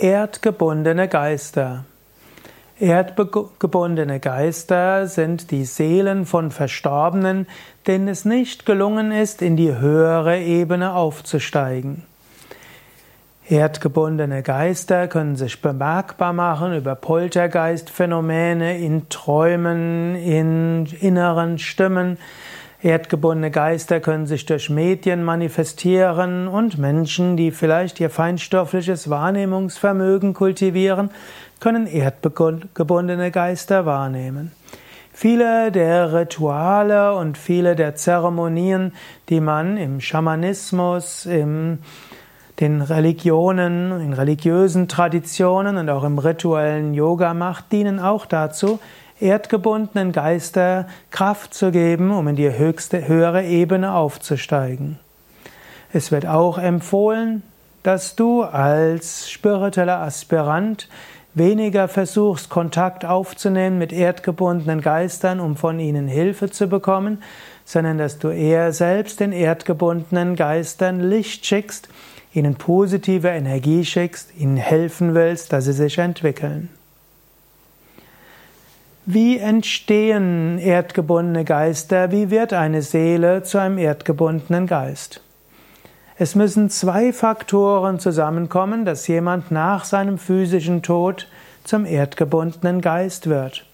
Erdgebundene Geister. Erdgebundene Geister sind die Seelen von Verstorbenen, denen es nicht gelungen ist, in die höhere Ebene aufzusteigen. Erdgebundene Geister können sich bemerkbar machen über Poltergeistphänomene in Träumen, in inneren Stimmen, Erdgebundene Geister können sich durch Medien manifestieren und Menschen, die vielleicht ihr feinstoffliches Wahrnehmungsvermögen kultivieren, können erdgebundene Geister wahrnehmen. Viele der Rituale und viele der Zeremonien, die man im Schamanismus, in den Religionen, in religiösen Traditionen und auch im rituellen Yoga macht, dienen auch dazu, erdgebundenen Geister Kraft zu geben, um in die höchste, höhere Ebene aufzusteigen. Es wird auch empfohlen, dass du als spiritueller Aspirant weniger versuchst, Kontakt aufzunehmen mit erdgebundenen Geistern, um von ihnen Hilfe zu bekommen, sondern dass du eher selbst den erdgebundenen Geistern Licht schickst, ihnen positive Energie schickst, ihnen helfen willst, dass sie sich entwickeln. Wie entstehen erdgebundene Geister? Wie wird eine Seele zu einem erdgebundenen Geist? Es müssen zwei Faktoren zusammenkommen, dass jemand nach seinem physischen Tod zum erdgebundenen Geist wird.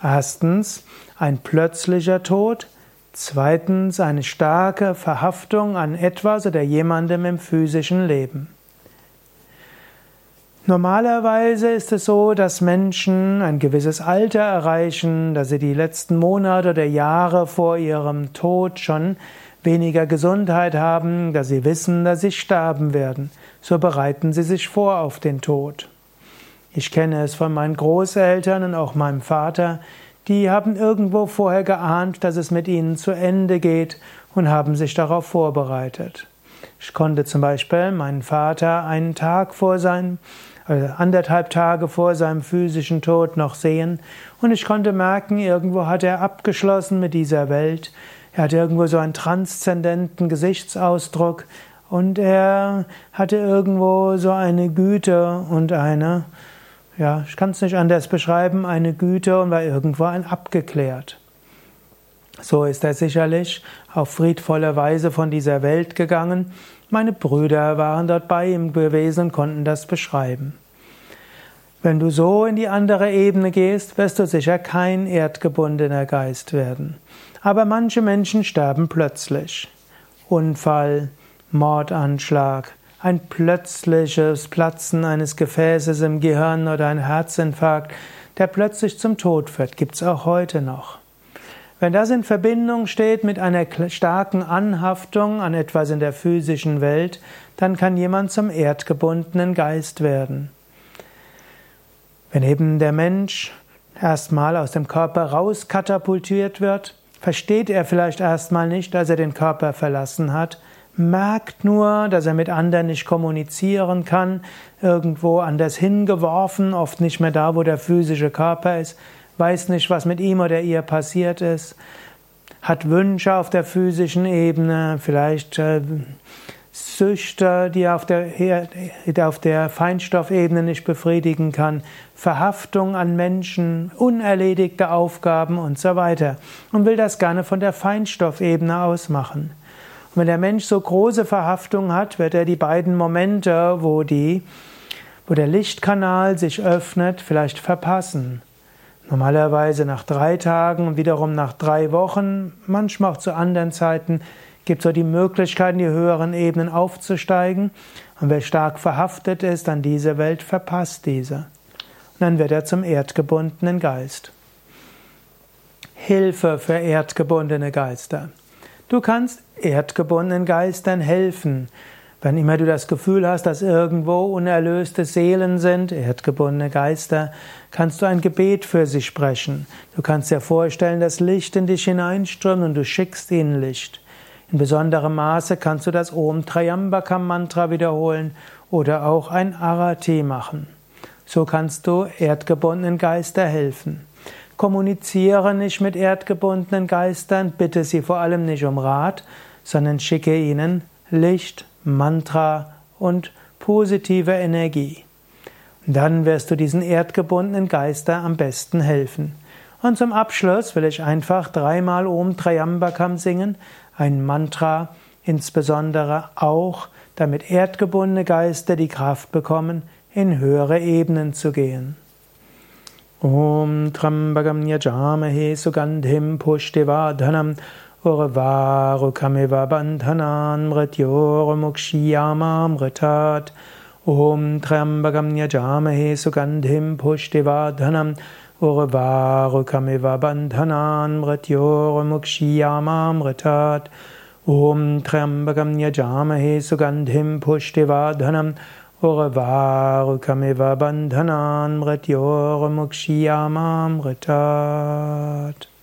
Erstens ein plötzlicher Tod, zweitens eine starke Verhaftung an etwas oder jemandem im physischen Leben. Normalerweise ist es so, dass Menschen ein gewisses Alter erreichen, dass sie die letzten Monate oder Jahre vor ihrem Tod schon weniger Gesundheit haben, dass sie wissen, dass sie sterben werden. So bereiten sie sich vor auf den Tod. Ich kenne es von meinen Großeltern und auch meinem Vater, die haben irgendwo vorher geahnt, dass es mit ihnen zu Ende geht und haben sich darauf vorbereitet. Ich konnte zum Beispiel meinen Vater einen Tag vor seinem äh, anderthalb Tage vor seinem physischen Tod noch sehen und ich konnte merken, irgendwo hat er abgeschlossen mit dieser Welt. Er hatte irgendwo so einen transzendenten Gesichtsausdruck und er hatte irgendwo so eine Güte und eine, ja, ich kann es nicht anders beschreiben, eine Güte und war irgendwo ein abgeklärt. So ist er sicherlich auf friedvolle Weise von dieser Welt gegangen. Meine Brüder waren dort bei ihm gewesen und konnten das beschreiben. Wenn du so in die andere Ebene gehst, wirst du sicher kein erdgebundener Geist werden. Aber manche Menschen sterben plötzlich. Unfall, Mordanschlag, ein plötzliches Platzen eines Gefäßes im Gehirn oder ein Herzinfarkt, der plötzlich zum Tod führt, gibt es auch heute noch. Wenn das in Verbindung steht mit einer starken Anhaftung an etwas in der physischen Welt, dann kann jemand zum erdgebundenen Geist werden. Wenn eben der Mensch erstmal aus dem Körper rauskatapultiert wird, versteht er vielleicht erstmal nicht, dass er den Körper verlassen hat, merkt nur, dass er mit anderen nicht kommunizieren kann, irgendwo anders hingeworfen, oft nicht mehr da, wo der physische Körper ist, weiß nicht, was mit ihm oder ihr passiert ist, hat Wünsche auf der physischen Ebene, vielleicht äh, Süchte, die er auf der, auf der Feinstoffebene nicht befriedigen kann, Verhaftung an Menschen, unerledigte Aufgaben und so weiter und will das gerne von der Feinstoffebene aus machen. Und wenn der Mensch so große Verhaftung hat, wird er die beiden Momente, wo die, wo der Lichtkanal sich öffnet, vielleicht verpassen. Normalerweise nach drei Tagen und wiederum nach drei Wochen, manchmal auch zu anderen Zeiten, gibt es so die Möglichkeit, in die höheren Ebenen aufzusteigen. Und wer stark verhaftet ist an diese Welt, verpasst diese. Und dann wird er zum erdgebundenen Geist. Hilfe für erdgebundene Geister. Du kannst erdgebundenen Geistern helfen. Wenn immer du das Gefühl hast, dass irgendwo unerlöste Seelen sind, erdgebundene Geister, kannst du ein Gebet für sie sprechen. Du kannst dir vorstellen, dass Licht in dich hineinströmt und du schickst ihnen Licht. In besonderem Maße kannst du das Om Trayambakam Mantra wiederholen oder auch ein Arati machen. So kannst du erdgebundenen Geister helfen. Kommuniziere nicht mit erdgebundenen Geistern, bitte sie vor allem nicht um Rat, sondern schicke ihnen Licht, Mantra und positive Energie. Dann wirst du diesen erdgebundenen Geister am besten helfen. Und zum Abschluss will ich einfach dreimal Om Trayambakam singen, ein Mantra, insbesondere auch, damit erdgebundene Geister die Kraft bekommen, in höhere Ebenen zu gehen. Om Trambagam Yajamahe Sugandhim Pushtivadhanam Urvarukamiva Bandhanan Mrityurmukshiyamamritat Om Trambagam Yajamahe Sugandhim Pushtivadhanam. Urvarukamiva Bandhanan Mrityurmukshiyamamritat Om Trambagam Yajamahe Sugandhim Pushtivadhanam. Urvarukamiva Bandhanan Mrityurmukshiyamamritat